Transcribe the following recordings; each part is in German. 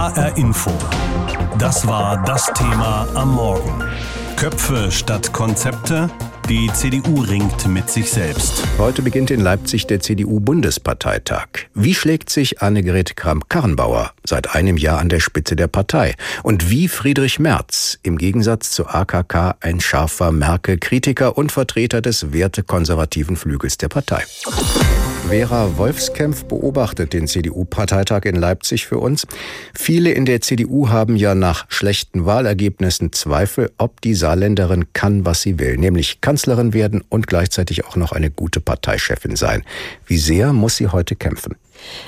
HR Info. Das war das Thema am Morgen. Köpfe statt Konzepte. Die CDU ringt mit sich selbst. Heute beginnt in Leipzig der CDU-Bundesparteitag. Wie schlägt sich Annegret Kramp-Karrenbauer seit einem Jahr an der Spitze der Partei? Und wie Friedrich Merz, im Gegensatz zu AKK ein scharfer Merkel-Kritiker und Vertreter des wertekonservativen Flügels der Partei? Vera Wolfskämpf beobachtet den CDU-Parteitag in Leipzig für uns. Viele in der CDU haben ja nach schlechten Wahlergebnissen Zweifel, ob die Saarländerin kann, was sie will, nämlich Kanzlerin werden und gleichzeitig auch noch eine gute Parteichefin sein. Wie sehr muss sie heute kämpfen?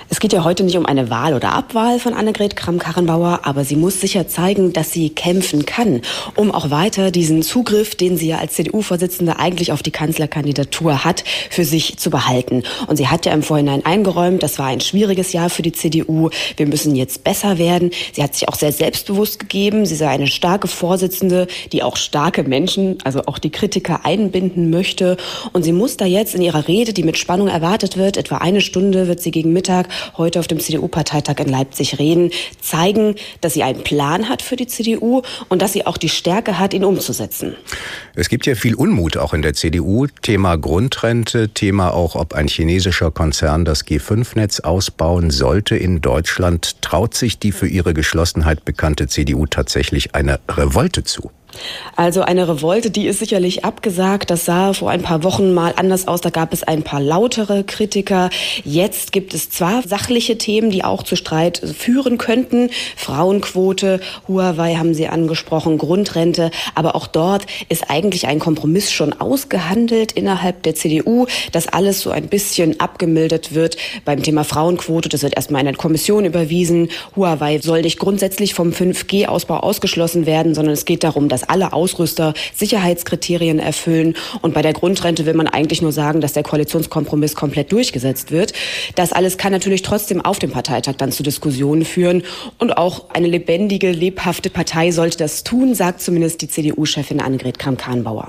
Es geht ja heute nicht um eine Wahl oder Abwahl von Annegret Kramp-Karrenbauer, aber sie muss sicher zeigen, dass sie kämpfen kann, um auch weiter diesen Zugriff, den sie ja als CDU-Vorsitzende eigentlich auf die Kanzlerkandidatur hat, für sich zu behalten. Und sie hat ja im Vorhinein eingeräumt, das war ein schwieriges Jahr für die CDU. Wir müssen jetzt besser werden. Sie hat sich auch sehr selbstbewusst gegeben. Sie sei eine starke Vorsitzende, die auch starke Menschen, also auch die Kritiker einbinden möchte. Und sie muss da jetzt in ihrer Rede, die mit Spannung erwartet wird, etwa eine Stunde wird sie gegen Mittag heute auf dem CDU-Parteitag in Leipzig reden, zeigen, dass sie einen Plan hat für die CDU und dass sie auch die Stärke hat, ihn umzusetzen. Es gibt ja viel Unmut auch in der CDU. Thema Grundrente, Thema auch, ob ein chinesischer Konzern das G5-Netz ausbauen sollte in Deutschland. Traut sich die für ihre Geschlossenheit bekannte CDU tatsächlich eine Revolte zu? Also eine Revolte, die ist sicherlich abgesagt. Das sah vor ein paar Wochen mal anders aus. Da gab es ein paar lautere Kritiker. Jetzt gibt es zwar sachliche Themen, die auch zu Streit führen könnten. Frauenquote, Huawei haben Sie angesprochen, Grundrente. Aber auch dort ist eigentlich ein Kompromiss schon ausgehandelt innerhalb der CDU, dass alles so ein bisschen abgemildert wird beim Thema Frauenquote. Das wird erstmal in eine Kommission überwiesen. Huawei soll nicht grundsätzlich vom 5G-Ausbau ausgeschlossen werden, sondern es geht darum, dass dass alle Ausrüster Sicherheitskriterien erfüllen. Und bei der Grundrente will man eigentlich nur sagen, dass der Koalitionskompromiss komplett durchgesetzt wird. Das alles kann natürlich trotzdem auf dem Parteitag dann zu Diskussionen führen. Und auch eine lebendige, lebhafte Partei sollte das tun, sagt zumindest die CDU-Chefin Annegret Kramp-Karrenbauer.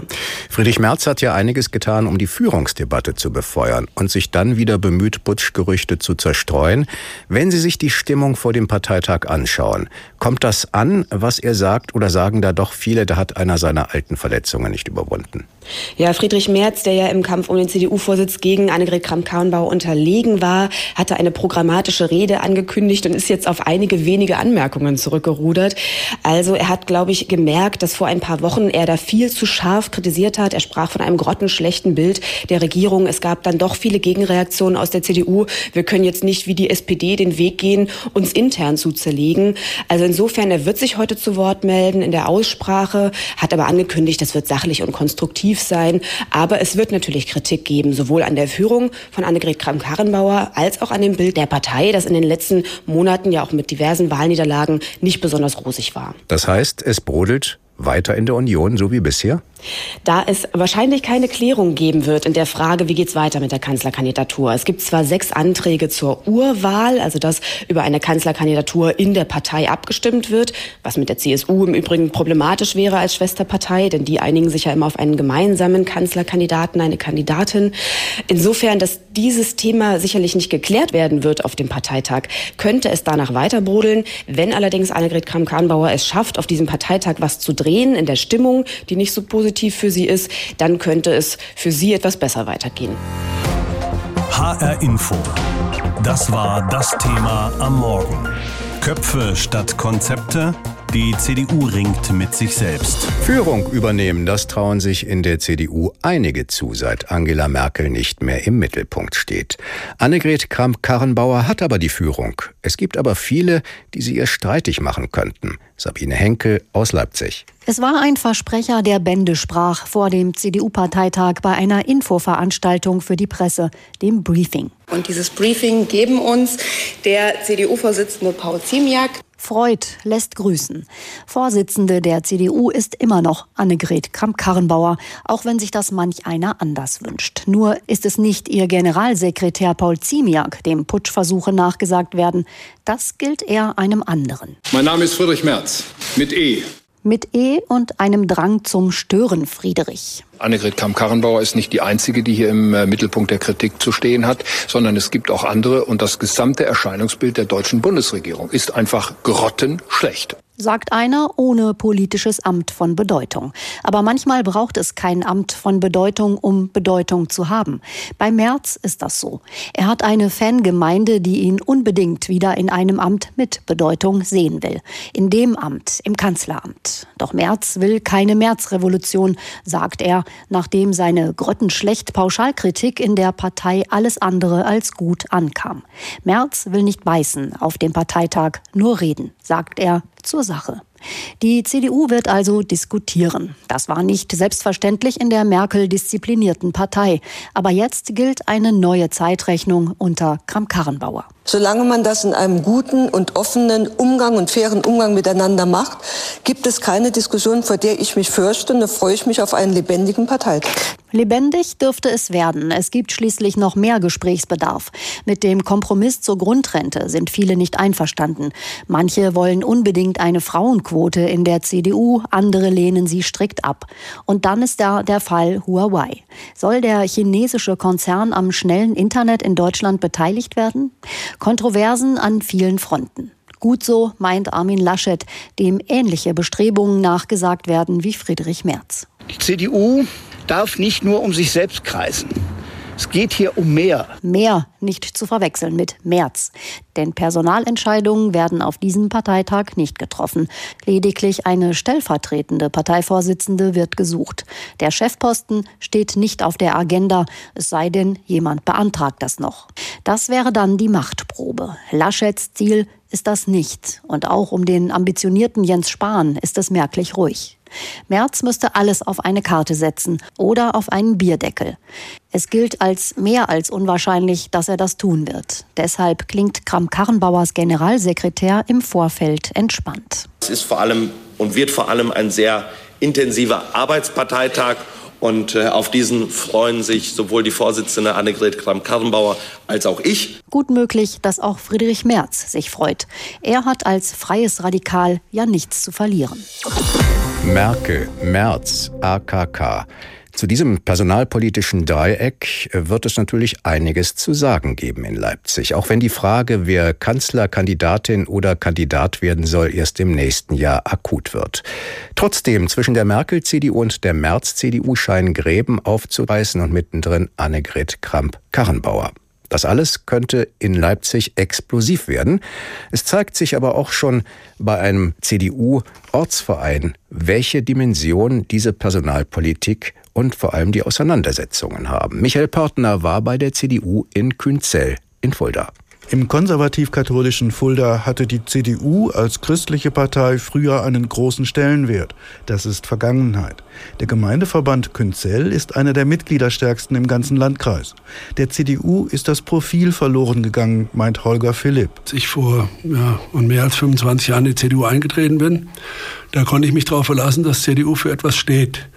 Friedrich Merz hat ja einiges getan, um die Führungsdebatte zu befeuern und sich dann wieder bemüht, Putschgerüchte zu zerstreuen. Wenn Sie sich die Stimmung vor dem Parteitag anschauen, kommt das an, was er sagt, oder sagen da doch viele, da hat einer seiner alten Verletzungen nicht überwunden. Ja, Friedrich Merz, der ja im Kampf um den CDU-Vorsitz gegen Annegret Kramp-Karrenbauer unterlegen war, hatte eine programmatische Rede angekündigt und ist jetzt auf einige wenige Anmerkungen zurückgerudert. Also er hat, glaube ich, gemerkt, dass vor ein paar Wochen er da viel zu scharf kritisiert hat. Er sprach von einem grottenschlechten Bild der Regierung. Es gab dann doch viele Gegenreaktionen aus der CDU. Wir können jetzt nicht wie die SPD den Weg gehen, uns intern zu zerlegen. Also insofern, er wird sich heute zu Wort melden in der Aussprache, hat aber angekündigt, das wird sachlich und konstruktiv aktiv sein. Aber es wird natürlich Kritik geben, sowohl an der Führung von Annegret Kramp-Karrenbauer als auch an dem Bild der Partei, das in den letzten Monaten ja auch mit diversen Wahlniederlagen nicht besonders rosig war. Das heißt, es brodelt weiter in der Union, so wie bisher? Da es wahrscheinlich keine Klärung geben wird in der Frage, wie geht's weiter mit der Kanzlerkandidatur. Es gibt zwar sechs Anträge zur Urwahl, also dass über eine Kanzlerkandidatur in der Partei abgestimmt wird, was mit der CSU im Übrigen problematisch wäre als Schwesterpartei, denn die einigen sich ja immer auf einen gemeinsamen Kanzlerkandidaten, eine Kandidatin. Insofern, dass dieses Thema sicherlich nicht geklärt werden wird auf dem Parteitag, könnte es danach weiter brodeln. Wenn allerdings Annegret Kramp-Karrenbauer es schafft, auf diesem Parteitag was zu drehen in der Stimmung, die nicht so positiv positiv für sie ist, dann könnte es für sie etwas besser weitergehen. HR Info. Das war das Thema am Morgen. Köpfe statt Konzepte die CDU ringt mit sich selbst. Führung übernehmen, das trauen sich in der CDU einige zu, seit Angela Merkel nicht mehr im Mittelpunkt steht. Annegret Kramp-Karrenbauer hat aber die Führung. Es gibt aber viele, die sie ihr streitig machen könnten. Sabine Henkel aus Leipzig. Es war ein Versprecher, der Bände sprach vor dem CDU-Parteitag bei einer Infoveranstaltung für die Presse, dem Briefing. Und dieses Briefing geben uns der CDU-Vorsitzende Paul Ziemiak, Freud lässt grüßen. Vorsitzende der CDU ist immer noch Annegret Kramp-Karrenbauer, auch wenn sich das manch einer anders wünscht. Nur ist es nicht ihr Generalsekretär Paul Ziemiak, dem Putschversuche nachgesagt werden. Das gilt eher einem anderen. Mein Name ist Friedrich Merz mit E. Mit E und einem Drang zum Stören, Friedrich. Annegret Kamm-Karrenbauer ist nicht die einzige, die hier im äh, Mittelpunkt der Kritik zu stehen hat, sondern es gibt auch andere und das gesamte Erscheinungsbild der deutschen Bundesregierung ist einfach grottenschlecht sagt einer ohne politisches Amt von Bedeutung. Aber manchmal braucht es kein Amt von Bedeutung, um Bedeutung zu haben. Bei Merz ist das so. Er hat eine Fangemeinde, die ihn unbedingt wieder in einem Amt mit Bedeutung sehen will. In dem Amt, im Kanzleramt. Doch Merz will keine Märzrevolution, sagt er, nachdem seine grottenschlecht Pauschalkritik in der Partei alles andere als gut ankam. Merz will nicht beißen auf dem Parteitag, nur reden, sagt er zur Sache. Die CDU wird also diskutieren. Das war nicht selbstverständlich in der Merkel-disziplinierten Partei. Aber jetzt gilt eine neue Zeitrechnung unter Kramp-Karrenbauer. Solange man das in einem guten und offenen Umgang und fairen Umgang miteinander macht, gibt es keine Diskussion, vor der ich mich fürchte. Und da freue ich mich auf einen lebendigen Parteitag. Lebendig dürfte es werden. Es gibt schließlich noch mehr Gesprächsbedarf. Mit dem Kompromiss zur Grundrente sind viele nicht einverstanden. Manche wollen unbedingt eine Frauenquote in der CDU, andere lehnen sie strikt ab. Und dann ist da der Fall Huawei. Soll der chinesische Konzern am schnellen Internet in Deutschland beteiligt werden? Kontroversen an vielen Fronten. Gut so, meint Armin Laschet, dem ähnliche Bestrebungen nachgesagt werden wie Friedrich Merz. Die CDU darf nicht nur um sich selbst kreisen. Es geht hier um mehr. Mehr, nicht zu verwechseln mit März. Denn Personalentscheidungen werden auf diesem Parteitag nicht getroffen. Lediglich eine stellvertretende Parteivorsitzende wird gesucht. Der Chefposten steht nicht auf der Agenda, es sei denn, jemand beantragt das noch. Das wäre dann die Machtprobe. Laschets Ziel ist das nicht. Und auch um den ambitionierten Jens Spahn ist es merklich ruhig. Merz müsste alles auf eine Karte setzen oder auf einen Bierdeckel. Es gilt als mehr als unwahrscheinlich, dass er das tun wird. Deshalb klingt Kram-Karrenbauers Generalsekretär im Vorfeld entspannt. Es ist vor allem und wird vor allem ein sehr intensiver Arbeitsparteitag. Und äh, auf diesen freuen sich sowohl die Vorsitzende Annegret Kramp-Karrenbauer als auch ich. Gut möglich, dass auch Friedrich Merz sich freut. Er hat als freies Radikal ja nichts zu verlieren. Merkel, Merz, AKK. Zu diesem personalpolitischen Dreieck wird es natürlich einiges zu sagen geben in Leipzig, auch wenn die Frage, wer Kanzlerkandidatin oder Kandidat werden soll, erst im nächsten Jahr akut wird. Trotzdem, zwischen der Merkel-CDU und der Merz-CDU scheinen Gräben aufzureißen und mittendrin Annegret Kramp-Karrenbauer. Das alles könnte in Leipzig explosiv werden. Es zeigt sich aber auch schon bei einem CDU-Ortsverein, welche Dimension diese Personalpolitik und vor allem die Auseinandersetzungen haben. Michael Pörtner war bei der CDU in Künzell in Fulda. Im konservativ-katholischen Fulda hatte die CDU als christliche Partei früher einen großen Stellenwert. Das ist Vergangenheit. Der Gemeindeverband Künzell ist einer der mitgliederstärksten im ganzen Landkreis. Der CDU ist das Profil verloren gegangen, meint Holger Philipp. Als ich vor ja, mehr als 25 Jahren in die CDU eingetreten bin, da konnte ich mich darauf verlassen, dass CDU für etwas steht.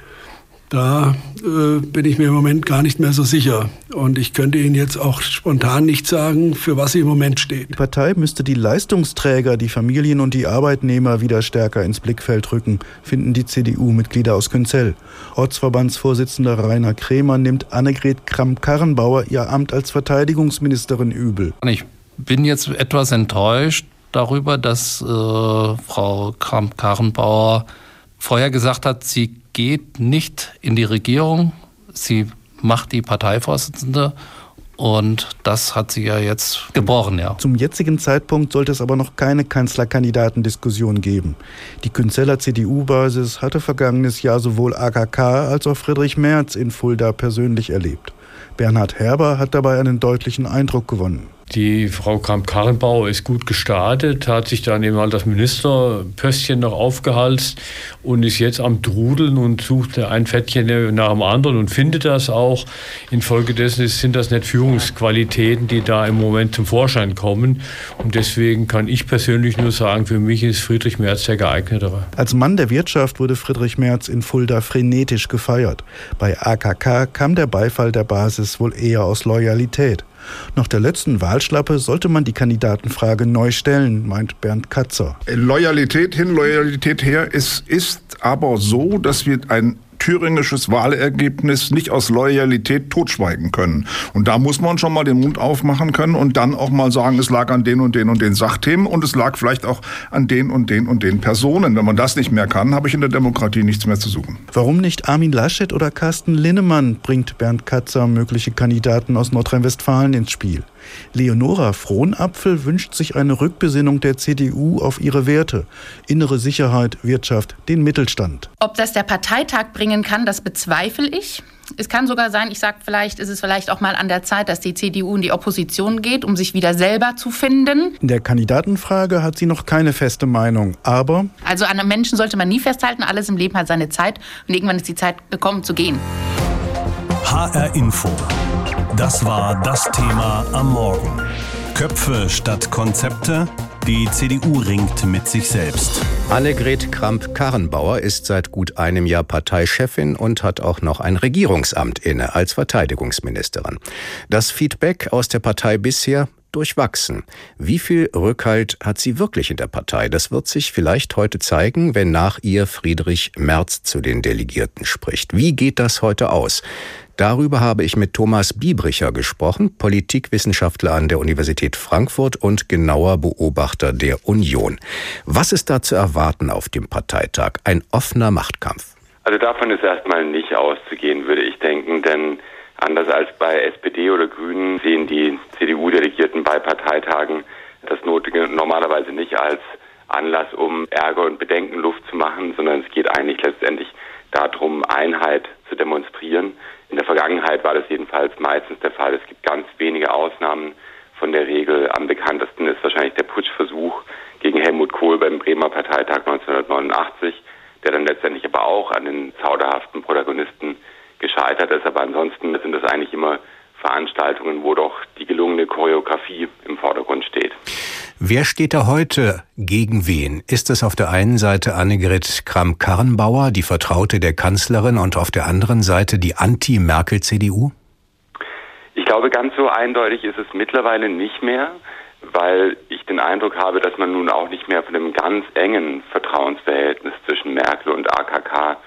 Da äh, bin ich mir im Moment gar nicht mehr so sicher. Und ich könnte Ihnen jetzt auch spontan nicht sagen, für was sie im Moment steht. Die Partei müsste die Leistungsträger, die Familien und die Arbeitnehmer wieder stärker ins Blickfeld rücken, finden die CDU-Mitglieder aus Künzell. Ortsverbandsvorsitzender Rainer Kremer nimmt Annegret Kramp-Karrenbauer ihr Amt als Verteidigungsministerin übel. Ich bin jetzt etwas enttäuscht darüber, dass äh, Frau Kramp-Karrenbauer vorher gesagt hat, sie geht nicht in die Regierung, sie macht die Parteivorsitzende und das hat sie ja jetzt gebrochen, ja. Zum jetzigen Zeitpunkt sollte es aber noch keine Kanzlerkandidatendiskussion geben. Die Künzeller CDU-Basis hatte vergangenes Jahr sowohl AKK als auch Friedrich Merz in Fulda persönlich erlebt. Bernhard Herber hat dabei einen deutlichen Eindruck gewonnen. Die Frau Kramp-Karrenbauer ist gut gestartet, hat sich dann eben halt das Ministerpöstchen noch aufgehalst und ist jetzt am Drudeln und sucht ein Fettchen nach dem anderen und findet das auch. Infolgedessen sind das nicht Führungsqualitäten, die da im Moment zum Vorschein kommen. Und deswegen kann ich persönlich nur sagen, für mich ist Friedrich Merz der geeignetere. Als Mann der Wirtschaft wurde Friedrich Merz in Fulda frenetisch gefeiert. Bei AKK kam der Beifall der Basis wohl eher aus Loyalität. Nach der letzten Wahlschlappe sollte man die Kandidatenfrage neu stellen, meint Bernd Katzer. Loyalität hin, Loyalität her. Es ist aber so, dass wir ein thüringisches Wahlergebnis nicht aus Loyalität totschweigen können. Und da muss man schon mal den Mund aufmachen können und dann auch mal sagen, es lag an den und den und den Sachthemen und es lag vielleicht auch an den und den und den Personen. Wenn man das nicht mehr kann, habe ich in der Demokratie nichts mehr zu suchen. Warum nicht Armin Laschet oder Carsten Linnemann bringt Bernd Katzer mögliche Kandidaten aus Nordrhein-Westfalen ins Spiel? Leonora Frohnapfel wünscht sich eine Rückbesinnung der CDU auf ihre Werte. Innere Sicherheit, Wirtschaft, den Mittelstand. Ob das der Parteitag bringen kann, das bezweifle ich. Es kann sogar sein, ich sage vielleicht, ist es vielleicht auch mal an der Zeit, dass die CDU in die Opposition geht, um sich wieder selber zu finden. In der Kandidatenfrage hat sie noch keine feste Meinung, aber... Also an einem Menschen sollte man nie festhalten, alles im Leben hat seine Zeit und irgendwann ist die Zeit gekommen zu gehen. HR Info. Das war das Thema am Morgen. Köpfe statt Konzepte. Die CDU ringt mit sich selbst. Annegret Kramp-Karrenbauer ist seit gut einem Jahr Parteichefin und hat auch noch ein Regierungsamt inne als Verteidigungsministerin. Das Feedback aus der Partei bisher durchwachsen. Wie viel Rückhalt hat sie wirklich in der Partei? Das wird sich vielleicht heute zeigen, wenn nach ihr Friedrich Merz zu den Delegierten spricht. Wie geht das heute aus? Darüber habe ich mit Thomas Biebricher gesprochen, Politikwissenschaftler an der Universität Frankfurt und genauer Beobachter der Union. Was ist da zu erwarten auf dem Parteitag? Ein offener Machtkampf. Also davon ist erstmal nicht auszugehen, würde ich denken, denn anders als bei SPD oder Grünen sehen die CDU-Delegierten bei Parteitagen das Notige normalerweise nicht als Anlass, um Ärger und Bedenken Luft zu machen, sondern es geht eigentlich letztendlich darum, Einheit zu demonstrieren. In der Vergangenheit war das jedenfalls meistens der Fall. Es gibt ganz wenige Ausnahmen von der Regel. Am bekanntesten ist wahrscheinlich der Putschversuch gegen Helmut Kohl beim Bremer Parteitag 1989, der dann letztendlich aber auch an den zauderhaften Protagonisten gescheitert ist. Aber ansonsten sind das eigentlich immer Veranstaltungen, wo doch die gelungene Choreografie im Vordergrund steht. Wer steht da heute gegen wen? Ist es auf der einen Seite Annegret Kramp-Karrenbauer, die Vertraute der Kanzlerin, und auf der anderen Seite die Anti-Merkel-CDU? Ich glaube, ganz so eindeutig ist es mittlerweile nicht mehr, weil ich den Eindruck habe, dass man nun auch nicht mehr von einem ganz engen Vertrauensverhältnis zwischen Merkel und AKK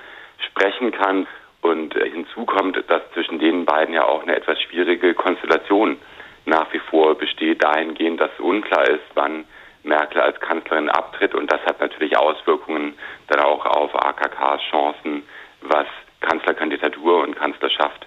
sprechen kann. Und hinzu kommt, dass zwischen den beiden ja auch eine etwas schwierige Konstellation nach wie vor besteht, dahingehend, dass unklar ist, wann Merkel als Kanzlerin abtritt. Und das hat natürlich Auswirkungen dann auch auf AKKs Chancen, was Kanzlerkandidatur und Kanzlerschaft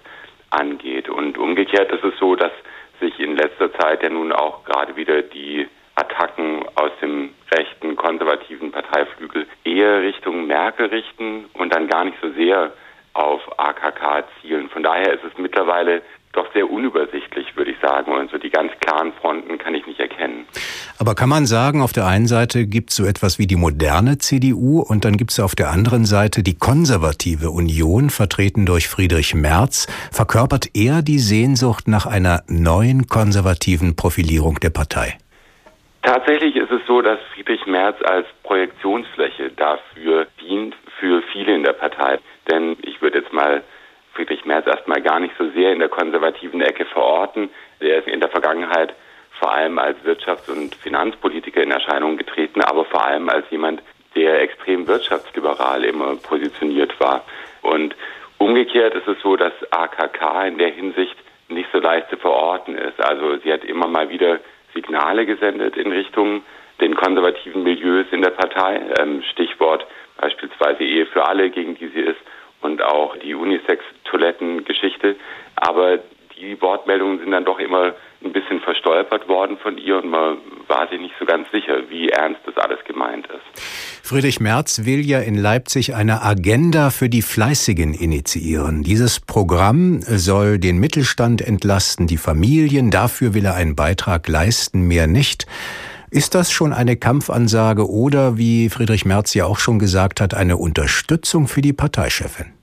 angeht. Und umgekehrt ist es so, dass sich in letzter Zeit ja nun auch gerade wieder die Attacken aus dem rechten konservativen Parteiflügel eher Richtung Merkel richten und dann gar nicht so sehr auf AKK zielen. Von daher ist es mittlerweile doch sehr unübersichtlich, würde ich sagen. Und so die ganz klaren Fronten kann ich nicht erkennen. Aber kann man sagen, auf der einen Seite gibt es so etwas wie die moderne CDU und dann gibt es auf der anderen Seite die konservative Union, vertreten durch Friedrich Merz. Verkörpert er die Sehnsucht nach einer neuen konservativen Profilierung der Partei? Tatsächlich ist es so, dass Friedrich Merz als Projektionsfläche dafür dient, für viele in der Partei. Denn ich würde jetzt mal Friedrich Merz erstmal gar nicht so sehr in der konservativen Ecke verorten. Er ist in der Vergangenheit vor allem als Wirtschafts- und Finanzpolitiker in Erscheinung getreten, aber vor allem als jemand, der extrem wirtschaftsliberal immer positioniert war. Und umgekehrt ist es so, dass AKK in der Hinsicht nicht so leicht zu verorten ist. Also sie hat immer mal wieder Signale gesendet in Richtung den konservativen Milieus in der Partei. Ähm, Stichwort beispielsweise Ehe für alle, gegen die sie ist auch die Unisex-Toiletten-Geschichte. Aber die Wortmeldungen sind dann doch immer ein bisschen verstolpert worden von ihr und man war sich nicht so ganz sicher, wie ernst das alles gemeint ist. Friedrich Merz will ja in Leipzig eine Agenda für die Fleißigen initiieren. Dieses Programm soll den Mittelstand entlasten, die Familien, dafür will er einen Beitrag leisten, mehr nicht. Ist das schon eine Kampfansage oder, wie Friedrich Merz ja auch schon gesagt hat, eine Unterstützung für die Parteichefin?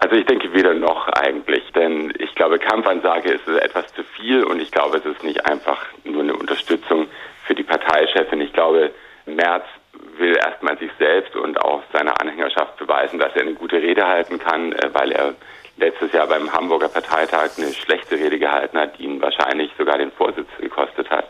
Also ich denke weder noch eigentlich, denn ich glaube, Kampfansage ist etwas zu viel und ich glaube, es ist nicht einfach nur eine Unterstützung für die Parteichefin. Ich glaube, Merz will erstmal sich selbst und auch seiner Anhängerschaft beweisen, dass er eine gute Rede halten kann, äh, weil er letztes Jahr beim Hamburger Parteitag eine schlechte Rede gehalten hat, die ihn wahrscheinlich sogar den Vorsitz gekostet hat.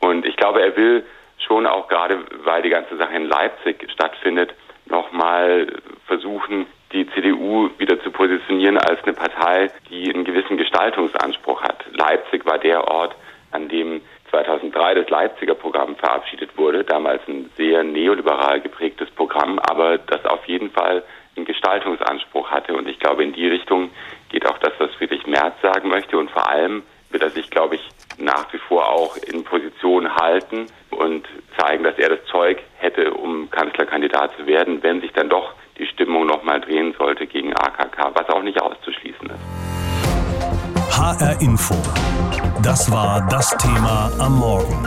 Und ich glaube, er will schon auch gerade, weil die ganze Sache in Leipzig stattfindet, nochmal versuchen, die CDU wieder zu positionieren als eine Partei, die einen gewissen Gestaltungsanspruch hat. Leipzig war der Ort, an dem 2003 das Leipziger Programm verabschiedet wurde, damals ein sehr neoliberal geprägtes Programm, aber das auf jeden Fall einen Gestaltungsanspruch hatte. Und ich glaube, in die Richtung geht auch das, was Friedrich Merz sagen möchte. Und vor allem wird er sich, glaube ich, nach wie vor auch in Position halten und zeigen, dass er das Zeug hätte, um Kanzlerkandidat zu werden, wenn sich dann doch Stimmung nochmal drehen sollte gegen AKK, was auch nicht auszuschließen ist. HR Info. Das war das Thema am Morgen.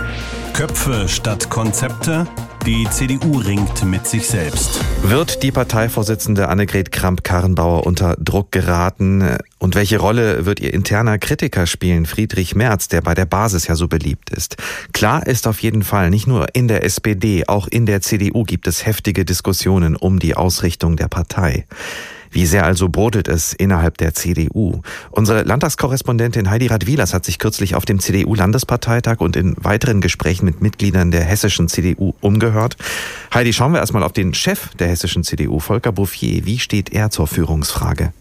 Köpfe statt Konzepte? Die CDU ringt mit sich selbst. Wird die Parteivorsitzende Annegret Kramp-Karrenbauer unter Druck geraten? Und welche Rolle wird ihr interner Kritiker spielen, Friedrich Merz, der bei der Basis ja so beliebt ist? Klar ist auf jeden Fall, nicht nur in der SPD, auch in der CDU gibt es heftige Diskussionen um die Ausrichtung der Partei. Wie sehr also brodelt es innerhalb der CDU? Unsere Landtagskorrespondentin Heidi Radwilas hat sich kürzlich auf dem CDU-Landesparteitag und in weiteren Gesprächen mit Mitgliedern der hessischen CDU umgehört. Heidi, schauen wir erstmal auf den Chef der hessischen CDU, Volker Bouffier. Wie steht er zur Führungsfrage?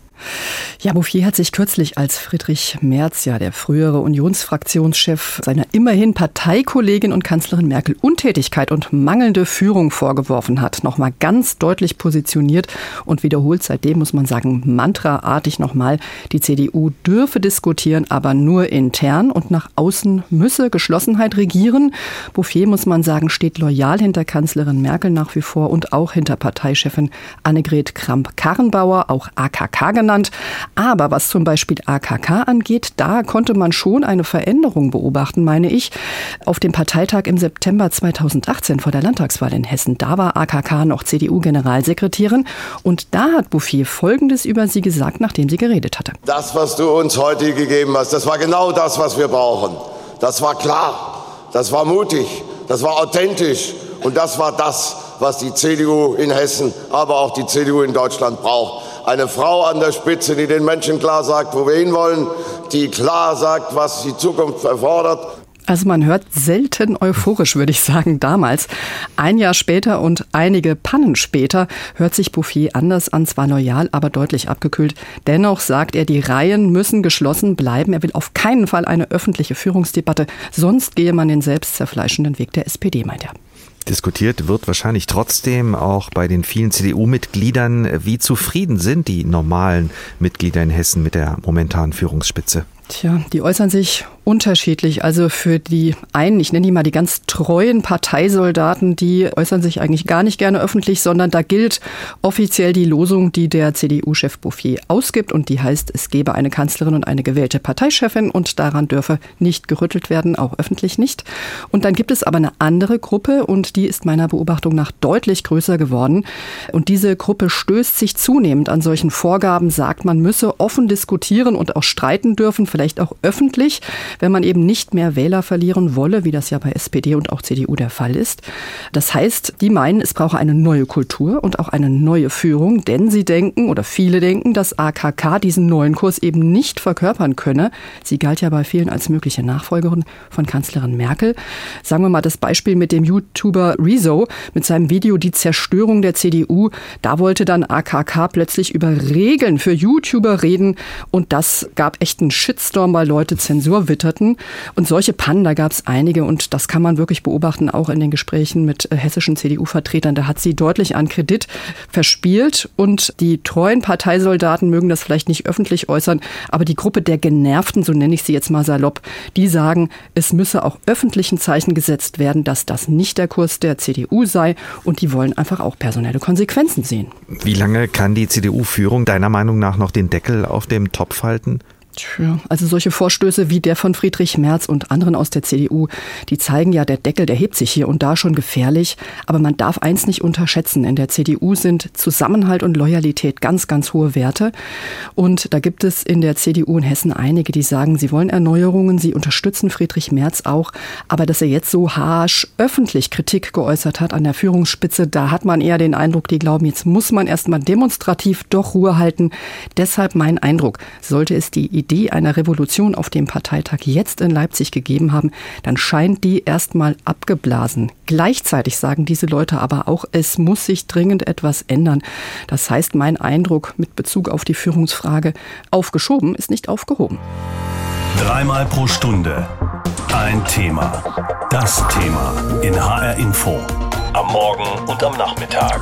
Ja, Bouffier hat sich kürzlich als Friedrich Merz, ja der frühere Unionsfraktionschef, seiner immerhin Parteikollegin und Kanzlerin Merkel Untätigkeit und mangelnde Führung vorgeworfen hat, nochmal ganz deutlich positioniert und wiederholt. Seitdem, muss man sagen, mantraartig nochmal, die CDU dürfe diskutieren, aber nur intern und nach außen müsse Geschlossenheit regieren. Bouffier, muss man sagen, steht loyal hinter Kanzlerin Merkel nach wie vor und auch hinter Parteichefin Annegret Kramp-Karrenbauer, auch AKK genannt genannt. Aber was zum Beispiel AKK angeht, da konnte man schon eine Veränderung beobachten, meine ich. Auf dem Parteitag im September 2018 vor der Landtagswahl in Hessen, da war AKK noch CDU-Generalsekretärin und da hat Bouffier Folgendes über sie gesagt, nachdem sie geredet hatte. Das, was du uns heute gegeben hast, das war genau das, was wir brauchen. Das war klar, das war mutig, das war authentisch und das war das, was die CDU in Hessen, aber auch die CDU in Deutschland braucht eine Frau an der Spitze, die den Menschen klar sagt, wo wir hinwollen, die klar sagt, was die Zukunft erfordert. Also man hört selten euphorisch, würde ich sagen, damals. Ein Jahr später und einige Pannen später hört sich Bouffier anders an, zwar loyal, aber deutlich abgekühlt. Dennoch sagt er, die Reihen müssen geschlossen bleiben. Er will auf keinen Fall eine öffentliche Führungsdebatte, sonst gehe man den selbstzerfleischenden Weg der SPD, meint er. Diskutiert wird wahrscheinlich trotzdem auch bei den vielen CDU-Mitgliedern, wie zufrieden sind die normalen Mitglieder in Hessen mit der momentanen Führungsspitze. Tja, die äußern sich unterschiedlich. Also für die einen, ich nenne die mal die ganz treuen Parteisoldaten, die äußern sich eigentlich gar nicht gerne öffentlich, sondern da gilt offiziell die Losung, die der CDU-Chef Bouffier ausgibt und die heißt, es gebe eine Kanzlerin und eine gewählte Parteichefin und daran dürfe nicht gerüttelt werden, auch öffentlich nicht. Und dann gibt es aber eine andere Gruppe und die ist meiner Beobachtung nach deutlich größer geworden. Und diese Gruppe stößt sich zunehmend an solchen Vorgaben, sagt, man müsse offen diskutieren und auch streiten dürfen, vielleicht auch öffentlich wenn man eben nicht mehr Wähler verlieren wolle, wie das ja bei SPD und auch CDU der Fall ist. Das heißt, die meinen, es brauche eine neue Kultur und auch eine neue Führung, denn sie denken oder viele denken, dass AKK diesen neuen Kurs eben nicht verkörpern könne. Sie galt ja bei vielen als mögliche Nachfolgerin von Kanzlerin Merkel. Sagen wir mal das Beispiel mit dem YouTuber Rezo mit seinem Video Die Zerstörung der CDU. Da wollte dann AKK plötzlich über Regeln für YouTuber reden und das gab echt einen Shitstorm, weil Leute Zensur witterten. Und solche Pannen, da gab es einige und das kann man wirklich beobachten, auch in den Gesprächen mit äh, hessischen CDU-Vertretern. Da hat sie deutlich an Kredit verspielt und die treuen Parteisoldaten mögen das vielleicht nicht öffentlich äußern, aber die Gruppe der Genervten, so nenne ich sie jetzt mal salopp, die sagen, es müsse auch öffentlichen Zeichen gesetzt werden, dass das nicht der Kurs der CDU sei und die wollen einfach auch personelle Konsequenzen sehen. Wie lange kann die CDU-Führung deiner Meinung nach noch den Deckel auf dem Topf halten? Tja, also solche Vorstöße wie der von Friedrich Merz und anderen aus der CDU, die zeigen ja, der Deckel, der hebt sich hier und da schon gefährlich. Aber man darf eins nicht unterschätzen. In der CDU sind Zusammenhalt und Loyalität ganz, ganz hohe Werte. Und da gibt es in der CDU in Hessen einige, die sagen, sie wollen Erneuerungen, sie unterstützen Friedrich Merz auch. Aber dass er jetzt so harsch öffentlich Kritik geäußert hat an der Führungsspitze, da hat man eher den Eindruck, die glauben, jetzt muss man erstmal demonstrativ doch Ruhe halten. Deshalb mein Eindruck, sollte es die Idee einer Revolution auf dem Parteitag jetzt in Leipzig gegeben haben, dann scheint die erstmal abgeblasen. Gleichzeitig sagen diese Leute aber auch, es muss sich dringend etwas ändern. Das heißt, mein Eindruck mit Bezug auf die Führungsfrage, aufgeschoben ist nicht aufgehoben. Dreimal pro Stunde ein Thema. Das Thema in HR Info. Am Morgen und am Nachmittag.